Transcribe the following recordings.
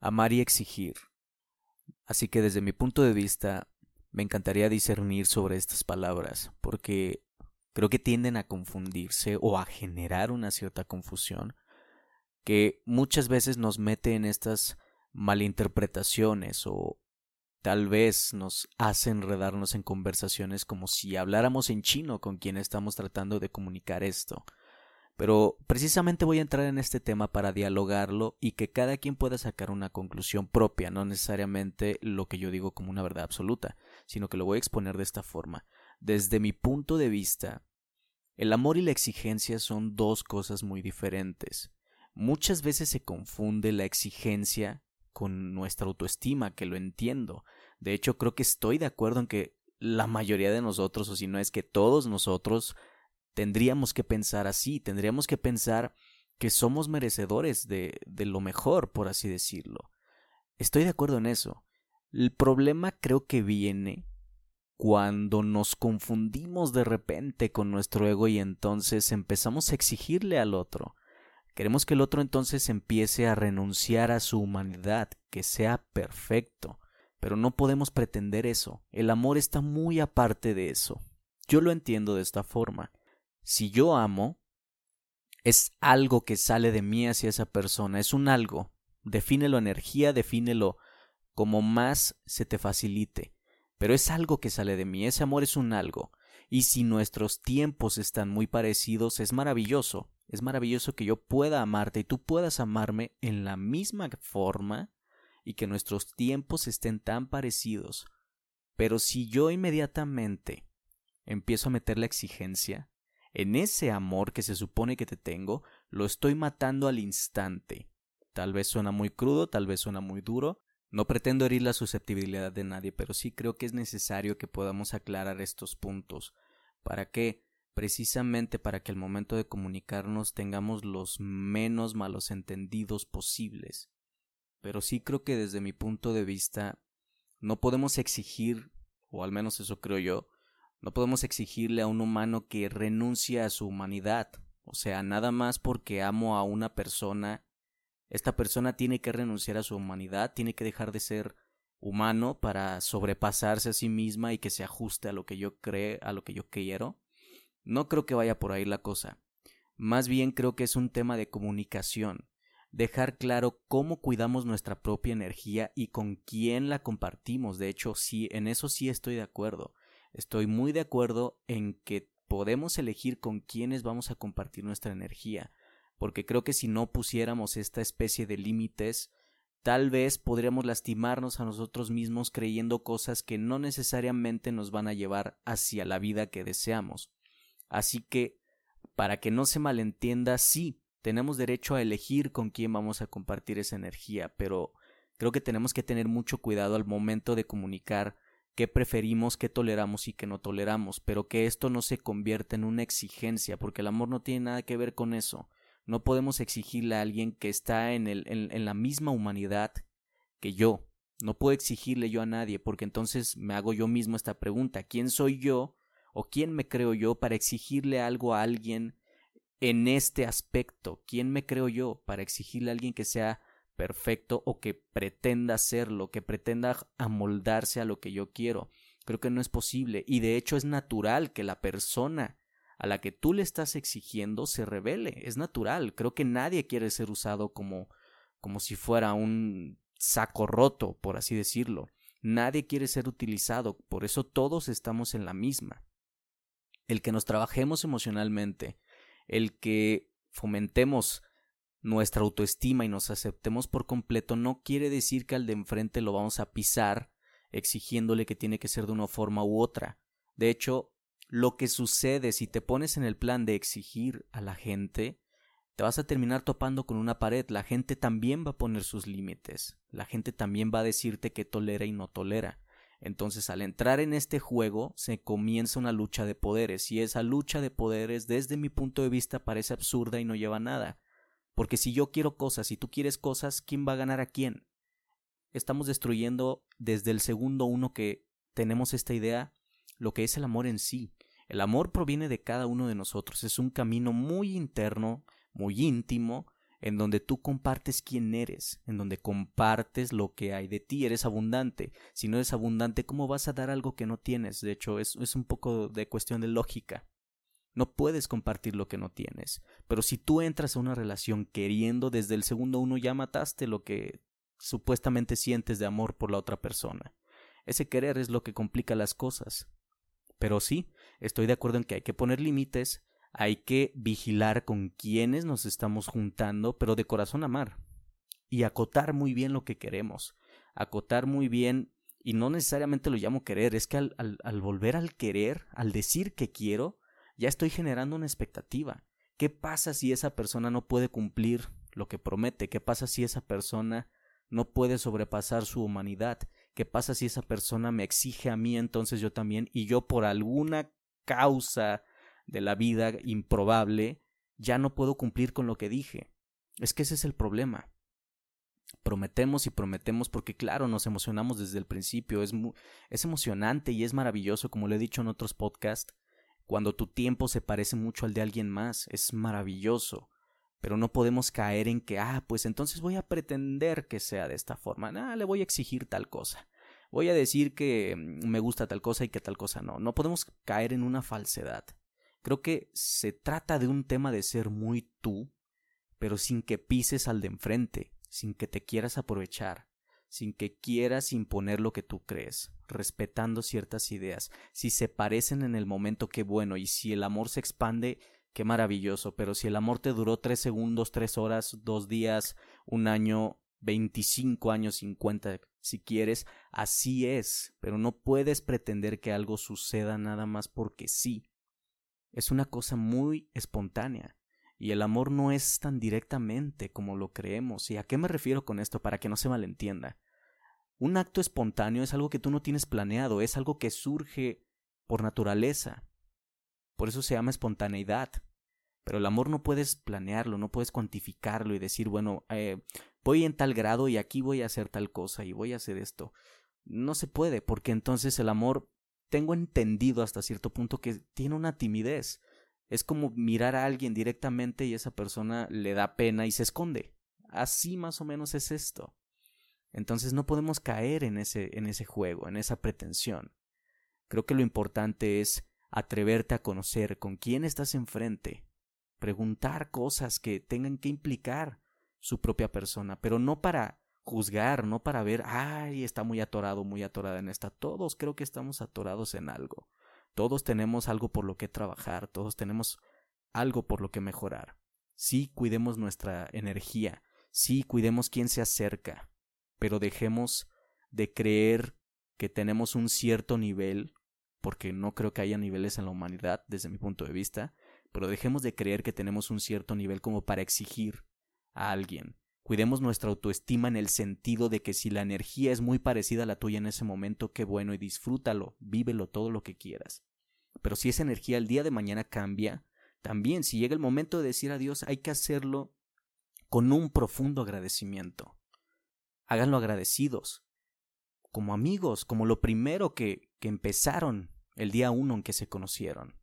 amar y exigir. Así que desde mi punto de vista, me encantaría discernir sobre estas palabras, porque creo que tienden a confundirse o a generar una cierta confusión que muchas veces nos mete en estas malinterpretaciones o tal vez nos hace enredarnos en conversaciones como si habláramos en chino con quien estamos tratando de comunicar esto. Pero precisamente voy a entrar en este tema para dialogarlo y que cada quien pueda sacar una conclusión propia, no necesariamente lo que yo digo como una verdad absoluta, sino que lo voy a exponer de esta forma. Desde mi punto de vista, el amor y la exigencia son dos cosas muy diferentes. Muchas veces se confunde la exigencia con nuestra autoestima, que lo entiendo. De hecho, creo que estoy de acuerdo en que la mayoría de nosotros, o si no es que todos nosotros, tendríamos que pensar así, tendríamos que pensar que somos merecedores de, de lo mejor, por así decirlo. Estoy de acuerdo en eso. El problema creo que viene cuando nos confundimos de repente con nuestro ego y entonces empezamos a exigirle al otro. Queremos que el otro entonces empiece a renunciar a su humanidad, que sea perfecto. Pero no podemos pretender eso. El amor está muy aparte de eso. Yo lo entiendo de esta forma. Si yo amo, es algo que sale de mí hacia esa persona, es un algo. Defínelo energía, defínelo como más se te facilite. Pero es algo que sale de mí, ese amor es un algo. Y si nuestros tiempos están muy parecidos, es maravilloso. Es maravilloso que yo pueda amarte y tú puedas amarme en la misma forma y que nuestros tiempos estén tan parecidos. Pero si yo inmediatamente empiezo a meter la exigencia, en ese amor que se supone que te tengo, lo estoy matando al instante. Tal vez suena muy crudo, tal vez suena muy duro. No pretendo herir la susceptibilidad de nadie, pero sí creo que es necesario que podamos aclarar estos puntos. ¿Para qué? Precisamente para que al momento de comunicarnos tengamos los menos malos entendidos posibles. Pero sí creo que desde mi punto de vista no podemos exigir, o al menos eso creo yo, no podemos exigirle a un humano que renuncie a su humanidad. O sea, nada más porque amo a una persona, esta persona tiene que renunciar a su humanidad, tiene que dejar de ser humano para sobrepasarse a sí misma y que se ajuste a lo que yo creo, a lo que yo quiero. No creo que vaya por ahí la cosa. Más bien creo que es un tema de comunicación, dejar claro cómo cuidamos nuestra propia energía y con quién la compartimos. De hecho, sí, en eso sí estoy de acuerdo. Estoy muy de acuerdo en que podemos elegir con quiénes vamos a compartir nuestra energía, porque creo que si no pusiéramos esta especie de límites, tal vez podríamos lastimarnos a nosotros mismos creyendo cosas que no necesariamente nos van a llevar hacia la vida que deseamos. Así que, para que no se malentienda, sí, tenemos derecho a elegir con quién vamos a compartir esa energía, pero creo que tenemos que tener mucho cuidado al momento de comunicar qué preferimos, qué toleramos y qué no toleramos, pero que esto no se convierta en una exigencia, porque el amor no tiene nada que ver con eso. No podemos exigirle a alguien que está en, el, en, la misma humanidad que yo. No puedo exigirle yo a nadie, porque entonces me hago yo mismo esta pregunta, ¿quién soy yo o quién me creo yo para exigirle algo a alguien en este aspecto? ¿Quién me creo yo para exigirle a alguien que sea perfecto o que pretenda hacerlo, que pretenda amoldarse a lo que yo quiero. Creo que no es posible y de hecho es natural que la persona a la que tú le estás exigiendo se revele, es natural. Creo que nadie quiere ser usado como como si fuera un saco roto, por así decirlo. Nadie quiere ser utilizado, por eso todos estamos en la misma. El que nos trabajemos emocionalmente, el que fomentemos nuestra autoestima y nos aceptemos por completo no quiere decir que al de enfrente lo vamos a pisar exigiéndole que tiene que ser de una forma u otra. De hecho, lo que sucede si te pones en el plan de exigir a la gente, te vas a terminar topando con una pared. La gente también va a poner sus límites. La gente también va a decirte que tolera y no tolera. Entonces, al entrar en este juego, se comienza una lucha de poderes, y esa lucha de poderes, desde mi punto de vista, parece absurda y no lleva a nada. Porque si yo quiero cosas y tú quieres cosas, ¿quién va a ganar a quién? Estamos destruyendo desde el segundo uno que tenemos esta idea lo que es el amor en sí. El amor proviene de cada uno de nosotros, es un camino muy interno, muy íntimo, en donde tú compartes quién eres, en donde compartes lo que hay de ti, eres abundante. Si no eres abundante, ¿cómo vas a dar algo que no tienes? De hecho, es, es un poco de cuestión de lógica. No puedes compartir lo que no tienes. Pero si tú entras a una relación queriendo, desde el segundo uno ya mataste lo que supuestamente sientes de amor por la otra persona. Ese querer es lo que complica las cosas. Pero sí, estoy de acuerdo en que hay que poner límites, hay que vigilar con quienes nos estamos juntando, pero de corazón amar. Y acotar muy bien lo que queremos. Acotar muy bien, y no necesariamente lo llamo querer, es que al, al, volver al querer, al decir que quiero, ya estoy generando una expectativa. ¿Qué pasa si esa persona no puede cumplir lo que promete? ¿Qué pasa si esa persona no puede sobrepasar su humanidad? ¿Qué pasa si esa persona me exige a mí entonces yo también y yo por alguna causa de la vida improbable ya no puedo cumplir con lo que dije? Es que ese es el problema. Prometemos y prometemos porque claro, nos emocionamos desde el principio, es, es emocionante y es maravilloso, como lo he dicho en otros podcasts, cuando tu tiempo se parece mucho al de alguien más, es maravilloso. Pero no podemos caer en que, ah, pues entonces voy a pretender que sea de esta forma. Ah, le voy a exigir tal cosa. Voy a decir que mm, me gusta tal cosa y que tal cosa no. No podemos caer en una falsedad. Creo que se trata de un tema de ser muy tú, pero sin que pises al de enfrente, sin que te quieras aprovechar, sin que quieras imponer lo que tú crees, respetando ciertas ideas. Si se parecen en el momento, qué bueno, y si el amor se expande, qué maravilloso, pero si el amor te duró tres segundos, tres horas, dos días, un año, veinticinco años, cincuenta, si quieres, así es, pero no puedes pretender que algo suceda nada más porque sí. Es una cosa muy espontánea. Y el amor no es tan directamente como lo creemos. ¿Y a qué me refiero con esto para que no se malentienda? Un acto espontáneo es algo que tú no tienes planeado, es algo que surge por naturaleza. Por eso se llama espontaneidad. Pero el amor no puedes planearlo, no puedes cuantificarlo y decir, bueno, eh, voy en tal grado y aquí voy a hacer tal cosa y voy a hacer esto. No se puede, porque entonces el amor, tengo entendido hasta cierto punto que tiene una timidez. Es como mirar a alguien directamente y esa persona le da pena y se esconde. Así más o menos es esto. Entonces no podemos caer en ese, en ese juego, en esa pretensión. Creo que lo importante es atreverte a conocer con quién estás enfrente, preguntar cosas que tengan que implicar su propia persona, pero no para juzgar, no para ver, ay, está muy atorado, muy atorada en esta. Todos creo que estamos atorados en algo. Todos tenemos algo por lo que trabajar, todos tenemos algo por lo que mejorar. Sí, cuidemos nuestra energía, sí, cuidemos quién se acerca, pero dejemos de creer que tenemos un cierto nivel, porque no creo que haya niveles en la humanidad desde mi punto de vista, pero dejemos de creer que tenemos un cierto nivel como para exigir a alguien. Cuidemos nuestra autoestima en el sentido de que si la energía es muy parecida a la tuya en ese momento, qué bueno y disfrútalo, vívelo todo lo que quieras. Pero si esa energía el día de mañana cambia, también si llega el momento de decir adiós hay que hacerlo con un profundo agradecimiento háganlo agradecidos, como amigos, como lo primero que, que empezaron el día uno en que se conocieron.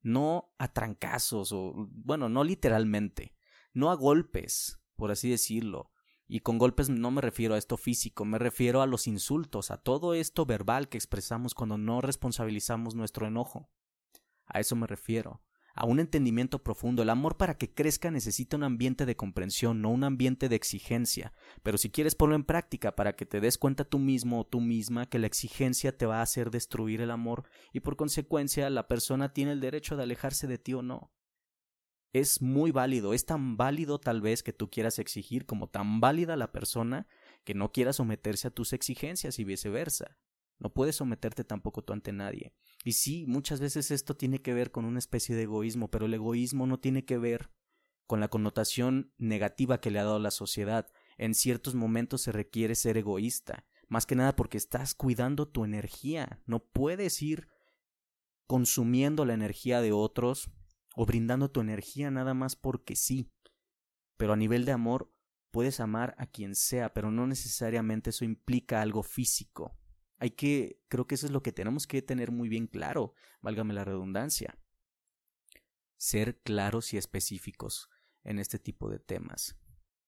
No a trancazos, o bueno, no literalmente, no a golpes, por así decirlo. Y con golpes no me refiero a esto físico, me refiero a los insultos, a todo esto verbal que expresamos cuando no responsabilizamos nuestro enojo. A eso me refiero a un entendimiento profundo. El amor para que crezca necesita un ambiente de comprensión, no un ambiente de exigencia. Pero si quieres ponlo en práctica para que te des cuenta tú mismo o tú misma que la exigencia te va a hacer destruir el amor y por consecuencia la persona tiene el derecho de alejarse de ti o no. Es muy válido, es tan válido tal vez que tú quieras exigir como tan válida la persona que no quiera someterse a tus exigencias y viceversa. No puedes someterte tampoco tú ante nadie. Y sí, muchas veces esto tiene que ver con una especie de egoísmo, pero el egoísmo no tiene que ver con la connotación negativa que le ha dado la sociedad. En ciertos momentos se requiere ser egoísta, más que nada porque estás cuidando tu energía. No puedes ir consumiendo la energía de otros o brindando tu energía nada más porque sí. Pero a nivel de amor, puedes amar a quien sea, pero no necesariamente eso implica algo físico. Hay que, creo que eso es lo que tenemos que tener muy bien claro, válgame la redundancia. Ser claros y específicos. en este tipo de temas.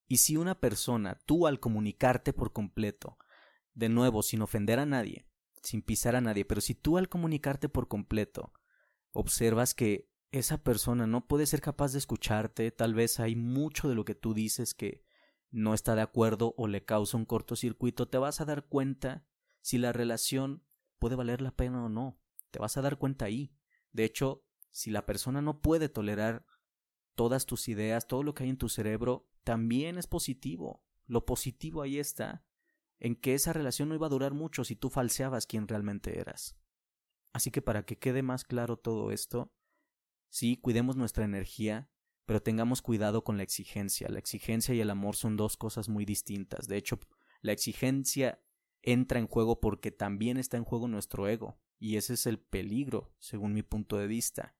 Y si una persona, tú al comunicarte por completo, de nuevo, sin ofender a nadie, sin pisar a nadie, pero si tú al comunicarte por completo, observas que esa persona no puede ser capaz de escucharte, tal vez hay mucho de lo que tú dices que no está de acuerdo o le causa un cortocircuito, te vas a dar cuenta si la relación puede valer la pena o no. Te vas a dar cuenta ahí. De hecho, si la persona no puede tolerar todas tus ideas, todo lo que hay en tu cerebro, también es positivo. Lo positivo ahí está, en que esa relación no iba a durar mucho si tú falseabas quién realmente eras. Así que para que quede más claro todo esto, sí, cuidemos nuestra energía, pero tengamos cuidado con la exigencia. La exigencia y el amor son dos cosas muy distintas. De hecho, la exigencia entra en juego porque también está en juego nuestro ego, y ese es el peligro, según mi punto de vista.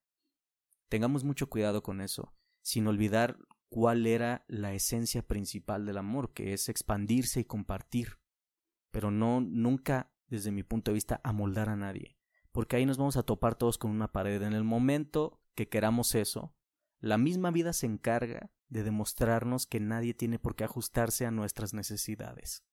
Tengamos mucho cuidado con eso, sin olvidar cuál era la esencia principal del amor, que es expandirse y compartir, pero no nunca, desde mi punto de vista, amoldar a nadie, porque ahí nos vamos a topar todos con una pared. En el momento que queramos eso, la misma vida se encarga de demostrarnos que nadie tiene por qué ajustarse a nuestras necesidades.